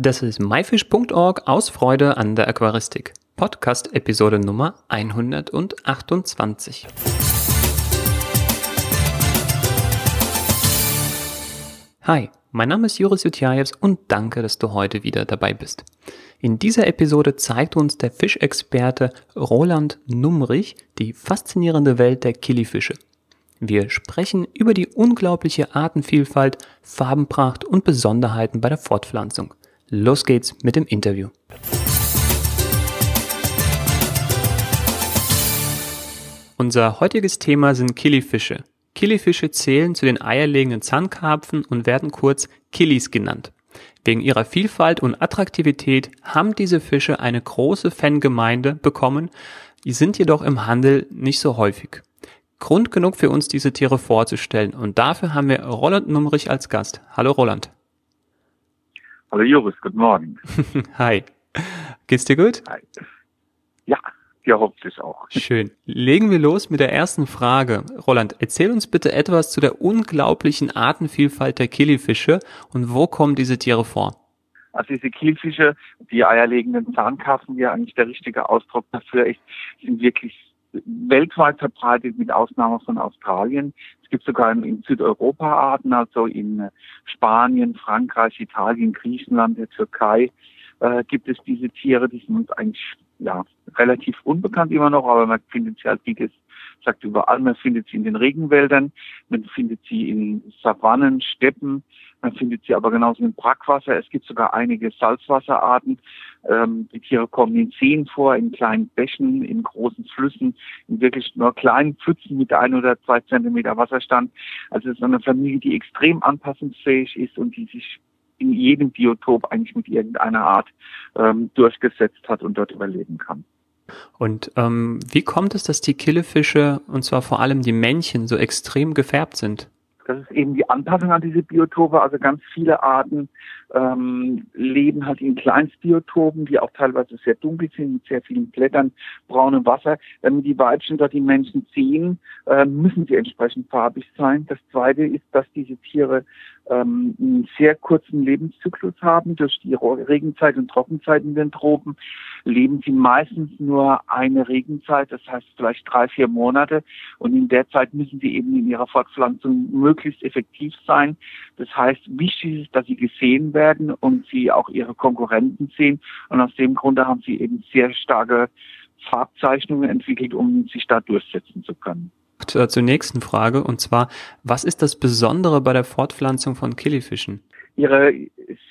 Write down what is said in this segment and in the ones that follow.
Das ist myfish.org aus Freude an der Aquaristik. Podcast Episode Nummer 128. Hi, mein Name ist Joris Jutjajews und danke, dass du heute wieder dabei bist. In dieser Episode zeigt uns der Fischexperte Roland Numrich die faszinierende Welt der Killifische. Wir sprechen über die unglaubliche Artenvielfalt, Farbenpracht und Besonderheiten bei der Fortpflanzung. Los geht's mit dem Interview. Unser heutiges Thema sind Killifische. Killifische zählen zu den eierlegenden Zahnkarpfen und werden kurz Killis genannt. Wegen ihrer Vielfalt und Attraktivität haben diese Fische eine große Fangemeinde bekommen, die sind jedoch im Handel nicht so häufig. Grund genug für uns, diese Tiere vorzustellen und dafür haben wir Roland Numrich als Gast. Hallo Roland. Hallo Joris, guten Morgen. Hi. Geht's dir gut? Hi. Ja, dir hoffentlich auch. Schön. Legen wir los mit der ersten Frage. Roland, erzähl uns bitte etwas zu der unglaublichen Artenvielfalt der Killifische und wo kommen diese Tiere vor? Also diese Kielfische, die eierlegenden Zahnkarpfen, wie ja eigentlich der richtige Ausdruck dafür ist, sind wirklich weltweit verbreitet mit Ausnahme von Australien. Es gibt sogar in, Südeuropa Arten, also in Spanien, Frankreich, Italien, Griechenland, der Türkei äh, gibt es diese Tiere, die sind uns eigentlich ja relativ unbekannt immer noch, aber man findet sie halt, wie das sagt überall, man findet sie in den Regenwäldern, man findet sie in Savannen, Steppen, man findet sie aber genauso im Brackwasser. Es gibt sogar einige Salzwasserarten. Ähm, die Tiere kommen in Seen vor, in kleinen Bächen, in großen Flüssen, in wirklich nur kleinen Pfützen mit ein oder zwei Zentimeter Wasserstand. Also es ist eine Familie, die extrem anpassungsfähig ist und die sich in jedem Biotop eigentlich mit irgendeiner Art ähm, durchgesetzt hat und dort überleben kann. Und ähm, wie kommt es, dass die Killefische, und zwar vor allem die Männchen, so extrem gefärbt sind? Das ist eben die Anpassung an diese Biotope. Also ganz viele Arten ähm, leben halt in Kleinstbiotopen, die auch teilweise sehr dunkel sind, mit sehr vielen Blättern, braunem Wasser. Damit die Weibchen dort die Menschen sehen, äh, müssen sie entsprechend farbig sein. Das Zweite ist, dass diese Tiere ähm, einen sehr kurzen Lebenszyklus haben. Durch die Regenzeit und Trockenzeit in den Tropen leben sie meistens nur eine Regenzeit, das heißt vielleicht drei, vier Monate. Und in der Zeit müssen sie eben in ihrer Fortpflanzung möglichst effektiv sein. Das heißt, wichtig ist, dass sie gesehen werden und sie auch ihre Konkurrenten sehen. Und aus dem Grunde haben sie eben sehr starke Farbzeichnungen entwickelt, um sich da durchsetzen zu können. Zur nächsten Frage, und zwar, was ist das Besondere bei der Fortpflanzung von Killifischen? Ihre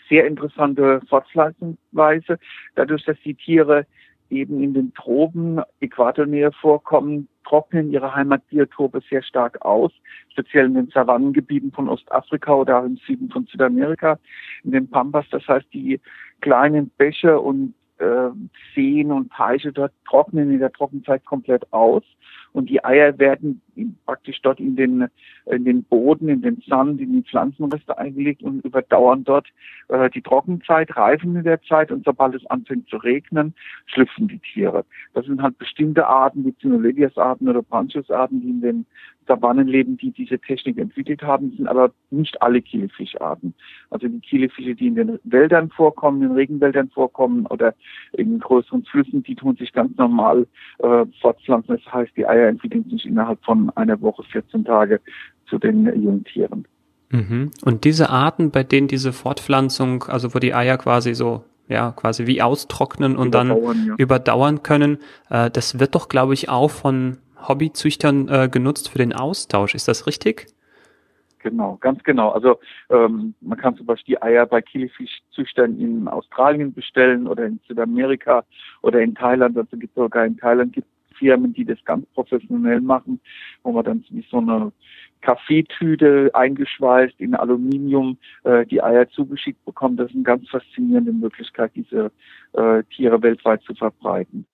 sehr interessante Fortpflanzungsweise, dadurch, dass die Tiere eben in den Tropen, Äquatornähe vorkommen, trocknen ihre Heimatbiotope sehr stark aus, speziell in den Savannengebieten von Ostafrika oder im Süden von Südamerika, in den Pampas. Das heißt, die kleinen Bäche und äh, Seen und Teiche dort trocknen in der Trockenzeit komplett aus und die Eier werden praktisch dort in den, in den Boden, in den Sand, in die Pflanzenreste eingelegt und überdauern dort äh, die Trockenzeit, reifen in der Zeit und sobald es anfängt zu regnen, schlüpfen die Tiere. Das sind halt bestimmte Arten, wie Cynoledias-Arten oder Branchus-Arten, die in den Savannen leben, die diese Technik entwickelt haben, sind aber nicht alle Kielefischarten. Also die Kielefische, die in den Wäldern vorkommen, in Regenwäldern vorkommen oder in größeren Flüssen, die tun sich ganz normal äh, fortpflanzen. Das heißt, die Eier entwickeln sich innerhalb von einer Woche, 14 Tage zu den Jungtieren. Mhm. Und diese Arten, bei denen diese Fortpflanzung, also wo die Eier quasi so ja, quasi wie austrocknen und dann ja. überdauern können. Äh, das wird doch, glaube ich, auch von Hobbyzüchtern äh, genutzt für den Austausch. Ist das richtig? Genau, ganz genau. Also ähm, man kann zum Beispiel die Eier bei Killifischzüchtern in Australien bestellen oder in Südamerika oder in Thailand. Also gibt sogar in Thailand gibt Firmen, die das ganz professionell machen, wo man dann wie so eine Kaffeetüte eingeschweißt in Aluminium äh, die Eier zugeschickt bekommt. Das ist eine ganz faszinierende Möglichkeit, diese äh, Tiere weltweit zu verbreiten.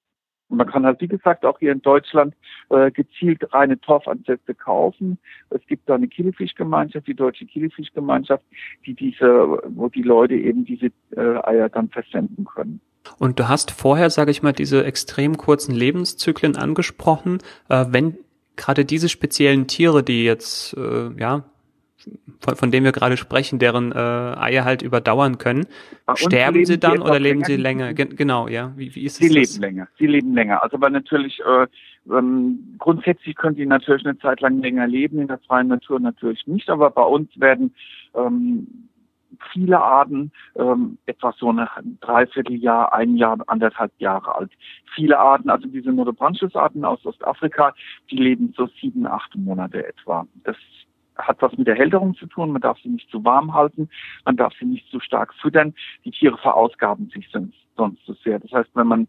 Und man kann halt, wie gesagt, auch hier in Deutschland äh, gezielt reine Torfansätze kaufen. Es gibt da eine Killefischgemeinschaft, die Deutsche Killefischgemeinschaft, die diese, wo die Leute eben diese äh, Eier dann versenden können. Und du hast vorher, sage ich mal, diese extrem kurzen Lebenszyklen angesprochen. Äh, wenn gerade diese speziellen Tiere, die jetzt äh, ja von, von dem wir gerade sprechen, deren äh, Eier halt überdauern können. Sterben sie dann oder leben sie länger? Gen genau, ja. Wie, wie ist sie leben länger. Sie leben länger. Also aber natürlich äh, ähm, grundsätzlich können die natürlich eine Zeit lang länger leben, in der freien Natur natürlich nicht, aber bei uns werden ähm, viele Arten, ähm, etwa so eine Dreivierteljahr, ein Jahr, anderthalb Jahre alt. Viele Arten, also diese Nodobranchus-Arten aus Ostafrika, die leben so sieben, acht Monate etwa. Das hat was mit der Hälterung zu tun. Man darf sie nicht zu warm halten, man darf sie nicht zu stark füttern. Die Tiere verausgaben sich sonst, sonst zu sehr. Das heißt, wenn man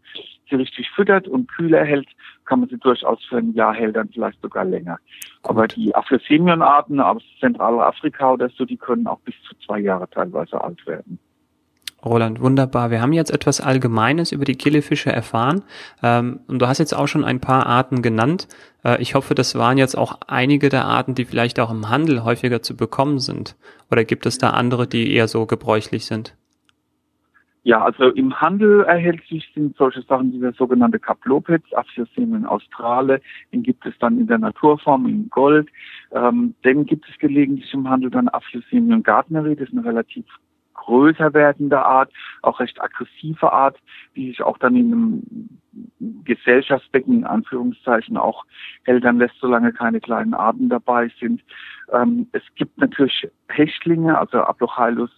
sie richtig füttert und kühler hält, kann man sie durchaus für ein Jahr hältern, vielleicht sogar länger. Gut. Aber die Afrosemion-Arten aus Zentralafrika oder so, die können auch bis zu zwei Jahre teilweise alt werden. Roland, wunderbar. Wir haben jetzt etwas Allgemeines über die Killefische erfahren ähm, und du hast jetzt auch schon ein paar Arten genannt. Äh, ich hoffe, das waren jetzt auch einige der Arten, die vielleicht auch im Handel häufiger zu bekommen sind. Oder gibt es da andere, die eher so gebräuchlich sind? Ja, also im Handel erhältlich sind solche Sachen wie der sogenannte Caplopets, Aphyosemium australe, den gibt es dann in der Naturform in Gold. Ähm, dann gibt es gelegentlich im Handel dann Aphyosemium gardneri, das ist eine relativ größer werdende Art, auch recht aggressive Art, die sich auch dann in einem Gesellschaftsbecken in Anführungszeichen auch eltern lässt, solange keine kleinen Arten dabei sind. Ähm, es gibt natürlich Hechtlinge, also Aplochylus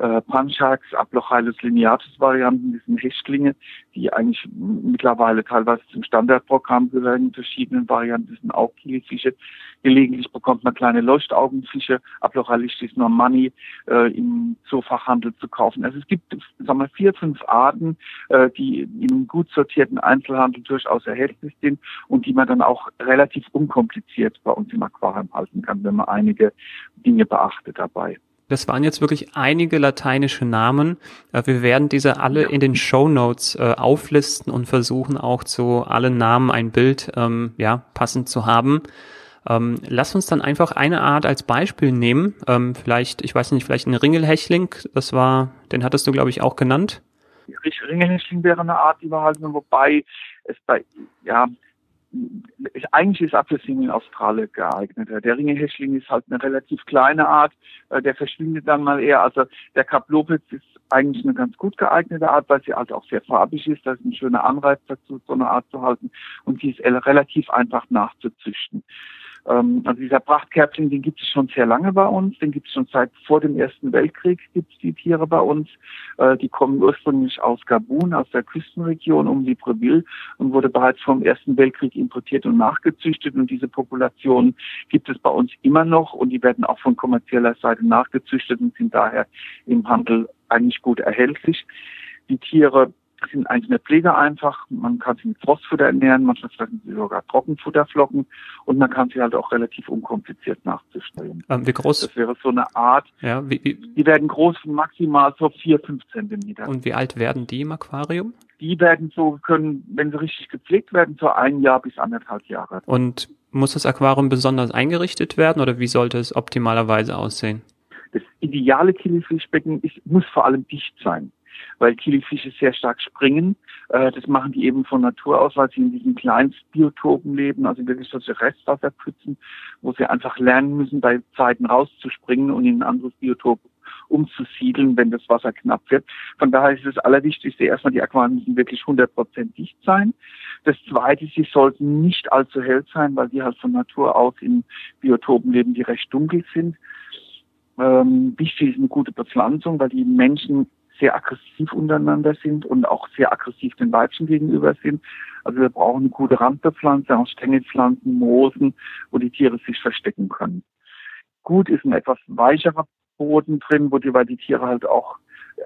äh, Panchax, Aplochylus lineatus Varianten, sind Hechtlinge, die eigentlich mittlerweile teilweise zum Standardprogramm gehören, in verschiedenen Varianten, sind auch Kielfische. Gelegentlich bekommt man kleine Leuchtaugenfische, Aplochylus normanni, äh, im Zoofachhandel zu kaufen. Also es gibt, sagen wir, vier, fünf Arten, äh, die im gut sortierten Einzelhandel durchaus erhältlich sind und die man dann auch relativ unkompliziert bei uns im Aquarium halten kann, wenn man einige Dinge beachtet dabei. Das waren jetzt wirklich einige lateinische Namen. Äh, wir werden diese alle in den Show Notes äh, auflisten und versuchen auch zu allen Namen ein Bild ähm, ja, passend zu haben. Ähm, lass uns dann einfach eine Art als Beispiel nehmen. Ähm, vielleicht, ich weiß nicht, vielleicht ein Ringelhechling. Das war, den hattest du, glaube ich, auch genannt. Ringelhechling wäre eine Art, halten, wobei es bei, ja, eigentlich ist Apfelsinen in Australien geeigneter. Der Ringelhechling ist halt eine relativ kleine Art, äh, der verschwindet dann mal eher. Also der Kaplopitz ist eigentlich eine ganz gut geeignete Art, weil sie halt auch sehr farbig ist. Das ist ein schöner Anreiz dazu, so eine Art zu halten. Und die ist relativ einfach nachzuzüchten. Ähm, also dieser Prachtkerbling, den gibt es schon sehr lange bei uns. Den gibt es schon seit vor dem Ersten Weltkrieg gibt es die Tiere bei uns. Äh, die kommen ursprünglich aus Gabun, aus der Küstenregion um Libreville und wurde bereits vom Ersten Weltkrieg importiert und nachgezüchtet. Und diese Population gibt es bei uns immer noch und die werden auch von kommerzieller Seite nachgezüchtet und sind daher im Handel eigentlich gut erhältlich. Die Tiere sind eigentlich eine Pflege einfach. Man kann sie mit Frostfutter ernähren, manchmal sie sogar Trockenfutterflocken und man kann sie halt auch relativ unkompliziert nachzustellen. Ähm, wie groß? Das wäre so eine Art. Ja, wie, wie, die werden groß maximal so vier, fünf Zentimeter. Und wie alt werden die im Aquarium? Die werden so, können, wenn sie richtig gepflegt werden, so ein Jahr bis anderthalb Jahre. Und muss das Aquarium besonders eingerichtet werden oder wie sollte es optimalerweise aussehen? Das ideale Killifischbecken ist, muss vor allem dicht sein weil Kilifische sehr stark springen. Äh, das machen die eben von Natur aus, weil sie in diesen Kleinstbiotopen leben, also wirklich solche Restwasserpfützen, wo sie einfach lernen müssen, bei Zeiten rauszuspringen und in ein anderes Biotop umzusiedeln, wenn das Wasser knapp wird. Von daher ist das Allerwichtigste erstmal, die Aquarien müssen wirklich 100% dicht sein. Das Zweite, sie sollten nicht allzu hell sein, weil die halt von Natur aus in Biotopen leben, die recht dunkel sind. Ähm, wichtig ist eine gute Bepflanzung, weil die Menschen sehr aggressiv untereinander sind und auch sehr aggressiv den Weibchen gegenüber sind. Also wir brauchen eine gute Randbepflanzung aus Stängelpflanzen, Moosen, wo die Tiere sich verstecken können. Gut ist ein etwas weicherer Boden drin, wo die, weil die Tiere halt auch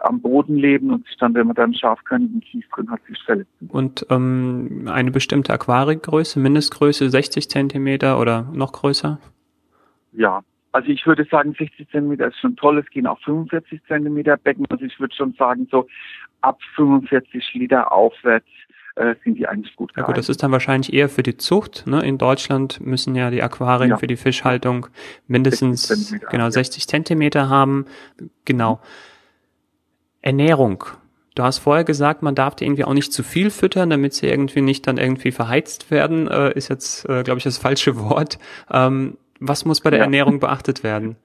am Boden leben und sich dann, wenn man dann scharfkantigen Kies drin hat, sich verletzen. Und ähm, eine bestimmte Aquarigröße, Mindestgröße 60 Zentimeter oder noch größer? Ja, also ich würde sagen, 60 Zentimeter ist schon toll. Es gehen auch 45 Zentimeter Becken. Also ich würde schon sagen, so ab 45 Liter aufwärts äh, sind die eigentlich gut. Ja gut, das ist dann wahrscheinlich eher für die Zucht. Ne? In Deutschland müssen ja die Aquarien ja. für die Fischhaltung mindestens 60 genau 60 Zentimeter haben. Genau. Ernährung. Du hast vorher gesagt, man darf die irgendwie auch nicht zu viel füttern, damit sie irgendwie nicht dann irgendwie verheizt werden. Äh, ist jetzt, äh, glaube ich, das falsche Wort. Ähm, was muss bei der ja. Ernährung beachtet werden?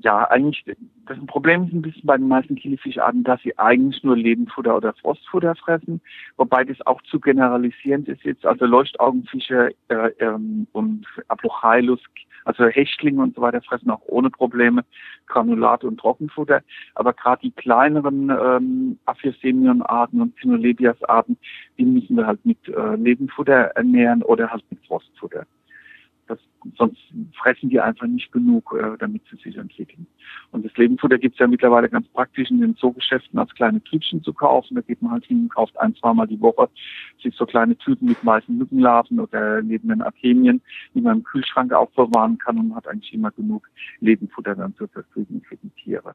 Ja, eigentlich, das Problem ist ein bisschen bei den meisten Kilifischarten, dass sie eigentlich nur Lebendfutter oder Frostfutter fressen, wobei das auch zu generalisierend ist jetzt. Also Leuchtaugenfische äh, ähm, und Aplochailus, also Hechtlinge und so weiter fressen auch ohne Probleme Granulat und Trockenfutter. Aber gerade die kleineren ähm, Aphysemionarten und Cynolebias-Arten, die müssen wir halt mit äh, Lebendfutter ernähren oder halt mit Frostfutter. Das, sonst fressen die einfach nicht genug, äh, damit sie sich entwickeln. Und das Lebendfutter gibt es ja mittlerweile ganz praktisch in den Zoogeschäften als kleine Tütchen zu kaufen. Da geht man halt hin und kauft ein, zweimal die Woche sich so kleine Tüten mit weißen Mückenlarven oder neben den Artemien, die man im Kühlschrank aufbewahren kann und hat eigentlich immer genug Lebendfutter dann zur Verfügung für die Tiere.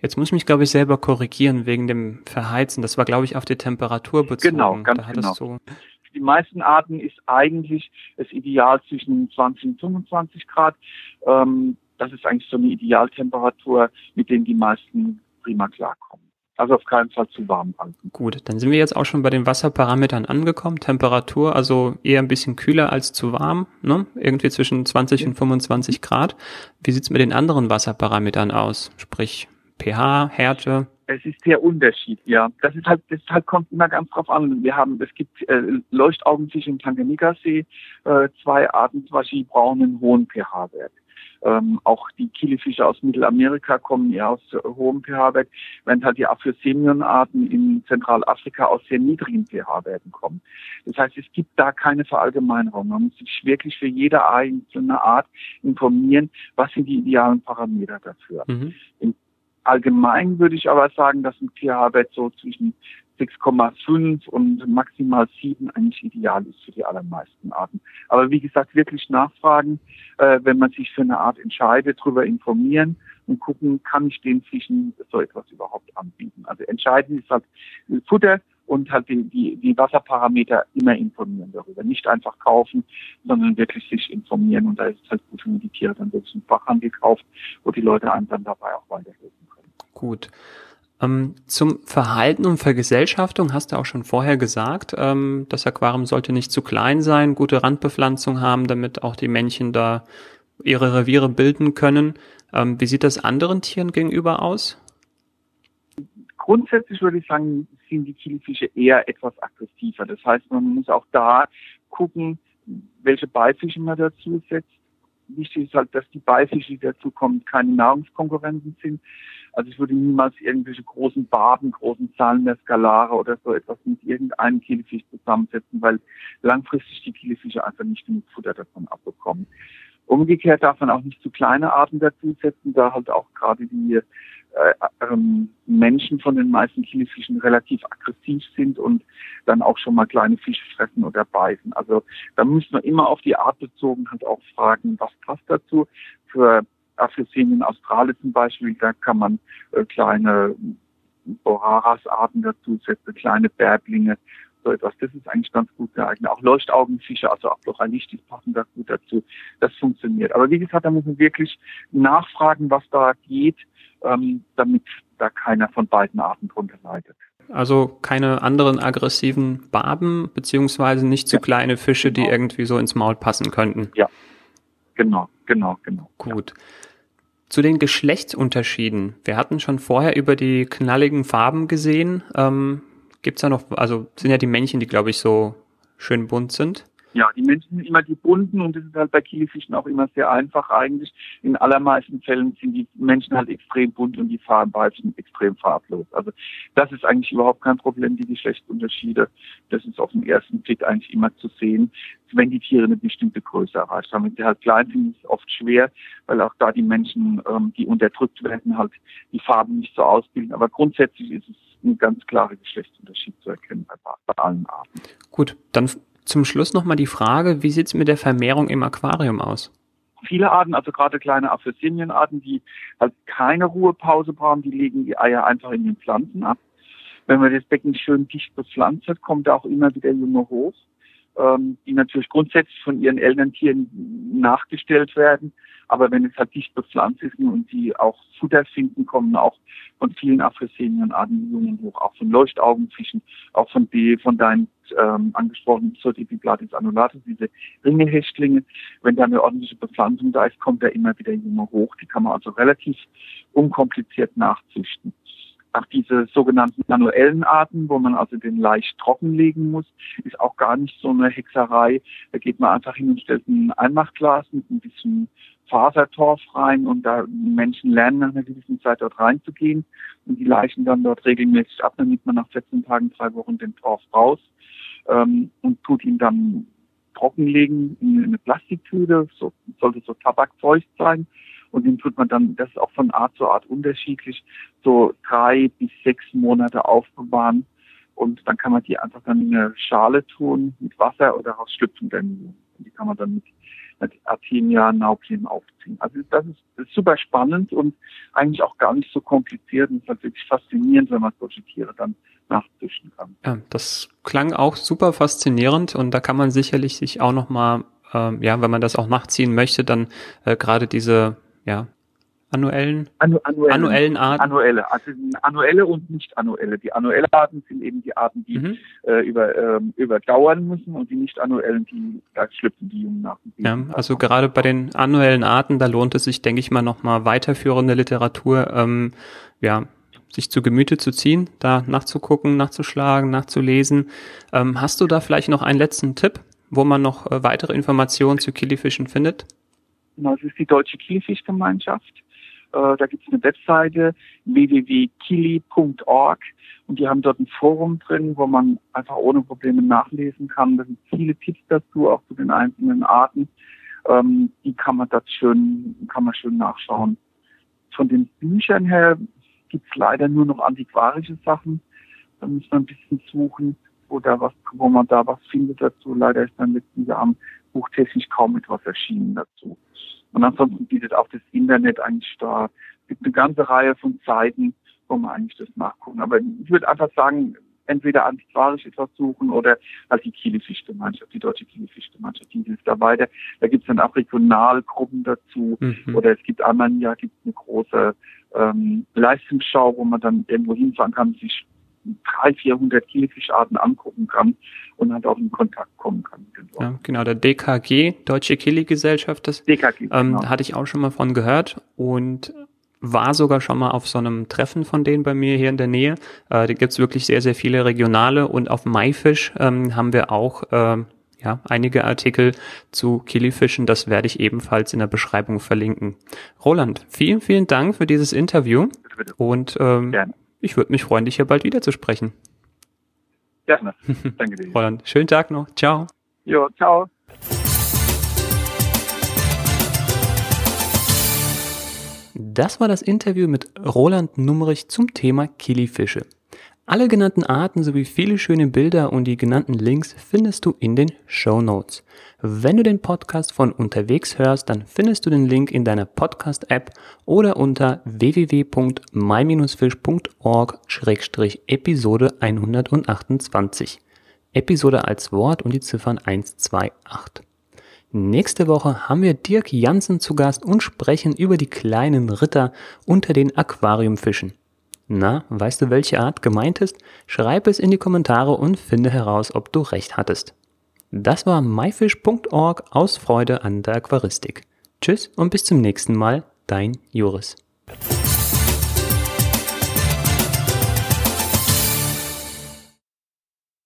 Jetzt muss ich mich, glaube ich, selber korrigieren wegen dem Verheizen. Das war, glaube ich, auf die Temperatur bezogen. Genau, ganz da genau. So die meisten Arten ist eigentlich das Ideal zwischen 20 und 25 Grad. Ähm, das ist eigentlich so eine Idealtemperatur, mit denen die meisten prima klarkommen. Also auf keinen Fall zu warm halten. Gut, dann sind wir jetzt auch schon bei den Wasserparametern angekommen. Temperatur, also eher ein bisschen kühler als zu warm, ne? Irgendwie zwischen 20 und 25 Grad. Wie sieht's mit den anderen Wasserparametern aus? Sprich pH, Härte? Es ist sehr unterschiedlich, ja. Das ist halt, das halt kommt immer ganz drauf an. Wir haben, es gibt äh, Leuchtaugenfische im Tanganyikas-See, äh, zwei Arten, zum Beispiel braunen hohen pH-Wert. Ähm, auch die Kilifische aus Mittelamerika kommen eher aus äh, hohem pH-Wert, während halt die Aphysemionarten in Zentralafrika aus sehr niedrigen pH-Werten kommen. Das heißt, es gibt da keine Verallgemeinerung. Man muss sich wirklich für jede einzelne Art informieren, was sind die idealen Parameter dafür. Mhm. Im Allgemein würde ich aber sagen, dass ein pH-Wert so zwischen 6,5 und maximal 7 eigentlich ideal ist für die allermeisten Arten. Aber wie gesagt, wirklich nachfragen, äh, wenn man sich für eine Art entscheidet, darüber informieren und gucken, kann ich den Fischen so etwas überhaupt anbieten. Also entscheidend ist halt Futter und halt die, die, die Wasserparameter immer informieren darüber. Nicht einfach kaufen, sondern wirklich sich informieren. Und da ist es halt gut, wenn man die Tiere dann wirklich im Fachhandel kauft, wo die Leute einem dann dabei auch weiterhelfen. Gut. Ähm, zum Verhalten und Vergesellschaftung hast du auch schon vorher gesagt, ähm, das Aquarium sollte nicht zu klein sein, gute Randbepflanzung haben, damit auch die Männchen da ihre Reviere bilden können. Ähm, wie sieht das anderen Tieren gegenüber aus? Grundsätzlich würde ich sagen, sind die Kielfische eher etwas aggressiver. Das heißt, man muss auch da gucken, welche Beifische man dazu setzt. Wichtig ist halt, dass die Beifische, die dazu kommen, keine Nahrungskonkurrenten sind. Also ich würde niemals irgendwelche großen Barben, großen Zahlen der Skalare oder so etwas mit irgendeinem Kielfisch zusammensetzen, weil langfristig die Kielfische einfach nicht genug Futter davon abbekommen. Umgekehrt darf man auch nicht zu kleine Arten dazusetzen, da halt auch gerade die äh, ähm, Menschen von den meisten Kielfischen relativ aggressiv sind und dann auch schon mal kleine Fische fressen oder beißen. Also da müssen wir immer auf die Art bezogen halt auch fragen, was passt dazu. Für Aphysemien australis zum Beispiel, da kann man äh, kleine Boraras-Arten dazusetzen, kleine Bärblinge, so etwas. Das ist eigentlich ganz gut geeignet. Auch Leuchtaugenfische, also auch Loralichtis passen da gut dazu. Das funktioniert. Aber wie gesagt, da muss man wirklich nachfragen, was da geht, ähm, damit da keiner von beiden Arten drunter leidet. Also keine anderen aggressiven Barben, beziehungsweise nicht zu ja. kleine Fische, genau. die irgendwie so ins Maul passen könnten. Ja, genau, genau, genau. Gut. Ja. Zu den Geschlechtsunterschieden. Wir hatten schon vorher über die knalligen Farben gesehen. Ähm, Gibt es da noch, also sind ja die Männchen, die glaube ich so schön bunt sind. Ja, die Menschen sind immer die bunten und das ist halt bei Kielfischen auch immer sehr einfach eigentlich. In allermeisten Fällen sind die Menschen halt extrem bunt und die Farbenweibchen extrem farblos. Also das ist eigentlich überhaupt kein Problem, die Geschlechtsunterschiede. Das ist auf den ersten Blick eigentlich immer zu sehen, wenn die Tiere eine bestimmte Größe erreicht haben. Wenn sie halt klein sind, ist es oft schwer, weil auch da die Menschen, ähm, die unterdrückt werden, halt die Farben nicht so ausbilden. Aber grundsätzlich ist es ein ganz klarer Geschlechtsunterschied zu erkennen bei, bei allen Arten. Gut, dann zum Schluss nochmal die Frage, wie sieht es mit der Vermehrung im Aquarium aus? Viele Arten, also gerade kleine Aphysemien-Arten, die halt keine Ruhepause brauchen, die legen die Eier einfach in den Pflanzen ab. Wenn man das Becken schön dicht bepflanzt hat, kommt da auch immer wieder Junge hoch, ähm, die natürlich grundsätzlich von ihren Elterntieren nachgestellt werden. Aber wenn es halt dicht bepflanzt ist und die auch Futter finden, kommen auch von vielen Aphysemien-Arten Jungen hoch, auch von Leuchtaugenfischen, auch von, die, von deinen ähm, angesprochen, Sotipiplatis annulatus, diese Ringehächtlinge. Wenn da eine ordentliche Bepflanzung da ist, kommt da immer wieder Junge hoch. Die kann man also relativ unkompliziert nachzüchten. Auch diese sogenannten manuellen Arten, wo man also den leicht trockenlegen muss, ist auch gar nicht so eine Hexerei. Da geht man einfach hin und stellt ein Einmachglas mit ein bisschen Fasertorf rein und da Menschen lernen nach einer gewissen Zeit dort reinzugehen und die Leichen dann dort regelmäßig ab, nimmt man nach 14 Tagen, drei Wochen den Torf raus ähm, und tut ihn dann trockenlegen in eine Plastiktüte, so, sollte so tabakfeucht sein. Und den tut man dann, das ist auch von Art zu Art unterschiedlich, so drei bis sechs Monate aufbewahren. Und dann kann man die einfach dann in eine Schale tun mit Wasser oder rausschlüpfen dann die kann man dann mit Artemia Nauplin aufziehen. Also das ist, das ist, super spannend und eigentlich auch gar nicht so kompliziert. Und es ist halt wirklich faszinierend, wenn man solche Tiere dann nachzüchten kann. Ja, das klang auch super faszinierend und da kann man sicherlich sich auch nochmal, ähm, ja, wenn man das auch nachziehen möchte, dann äh, gerade diese ja, annuellen, Annu annuellen, annuellen Arten? Annuelle, also annuelle und nicht annuelle. Die annuelle Arten sind eben die Arten, die mhm. äh, über, ähm, überdauern müssen und die nicht annuellen, die da schlüpfen die Jungen nach. Ja, also gerade bei den annuellen Arten, da lohnt es sich, denke ich mal, nochmal weiterführende Literatur, ähm, ja, sich zu Gemüte zu ziehen, da nachzugucken, nachzuschlagen, nachzulesen. Ähm, hast du da vielleicht noch einen letzten Tipp, wo man noch äh, weitere Informationen zu Killifischen findet? Genau, es ist die Deutsche Kielfischgemeinschaft. Äh, da gibt es eine Webseite www.kili.org und die haben dort ein Forum drin, wo man einfach ohne Probleme nachlesen kann. Da sind viele Tipps dazu, auch zu den einzelnen Arten. Ähm, die kann man dort schön, kann man schön nachschauen. Von den Büchern her gibt es leider nur noch antiquarische Sachen. Da muss man ein bisschen suchen, wo was, wo man da was findet dazu. Leider ist dann letzten Jahren buchtechnisch kaum etwas erschienen dazu. Und ansonsten bietet auch das Internet eigentlich da, gibt eine ganze Reihe von Seiten, wo man eigentlich das nachgucken. Aber ich würde einfach sagen, entweder antiquarisch etwas suchen oder halt die Kielefichte-Mannschaft, die deutsche Kielefichte-Mannschaft, die hilft da weiter. Da gibt es dann auch Regionalgruppen dazu mhm. oder es gibt einmal im Jahr eine große ähm, Leistungsschau, wo man dann irgendwo hinfahren kann, sich 300, 400 Killefischarten angucken kann und halt auch in Kontakt kommen kann. Ja, genau, der DKG, Deutsche Kili-Gesellschaft, das DKG, ähm, genau. hatte ich auch schon mal von gehört und war sogar schon mal auf so einem Treffen von denen bei mir hier in der Nähe. Äh, da gibt's wirklich sehr, sehr viele regionale und auf Maifisch ähm, haben wir auch äh, ja, einige Artikel zu Kilifischen. Das werde ich ebenfalls in der Beschreibung verlinken. Roland, vielen, vielen Dank für dieses Interview bitte, bitte. und ähm, Gerne. Ich würde mich freuen, dich hier bald wieder zu sprechen. Gerne. Danke dir. Roland, schönen Tag noch. Ciao. Jo, ciao. Das war das Interview mit Roland Nummerich zum Thema Kilifische. Alle genannten Arten sowie viele schöne Bilder und die genannten Links findest du in den Show Notes. Wenn du den Podcast von unterwegs hörst, dann findest du den Link in deiner Podcast-App oder unter www.my-fish.org-episode 128. Episode als Wort und die Ziffern 128. Nächste Woche haben wir Dirk Jansen zu Gast und sprechen über die kleinen Ritter unter den Aquariumfischen. Na, weißt du, welche Art gemeint ist? Schreib es in die Kommentare und finde heraus, ob du recht hattest. Das war myfish.org aus Freude an der Aquaristik. Tschüss und bis zum nächsten Mal, dein Joris.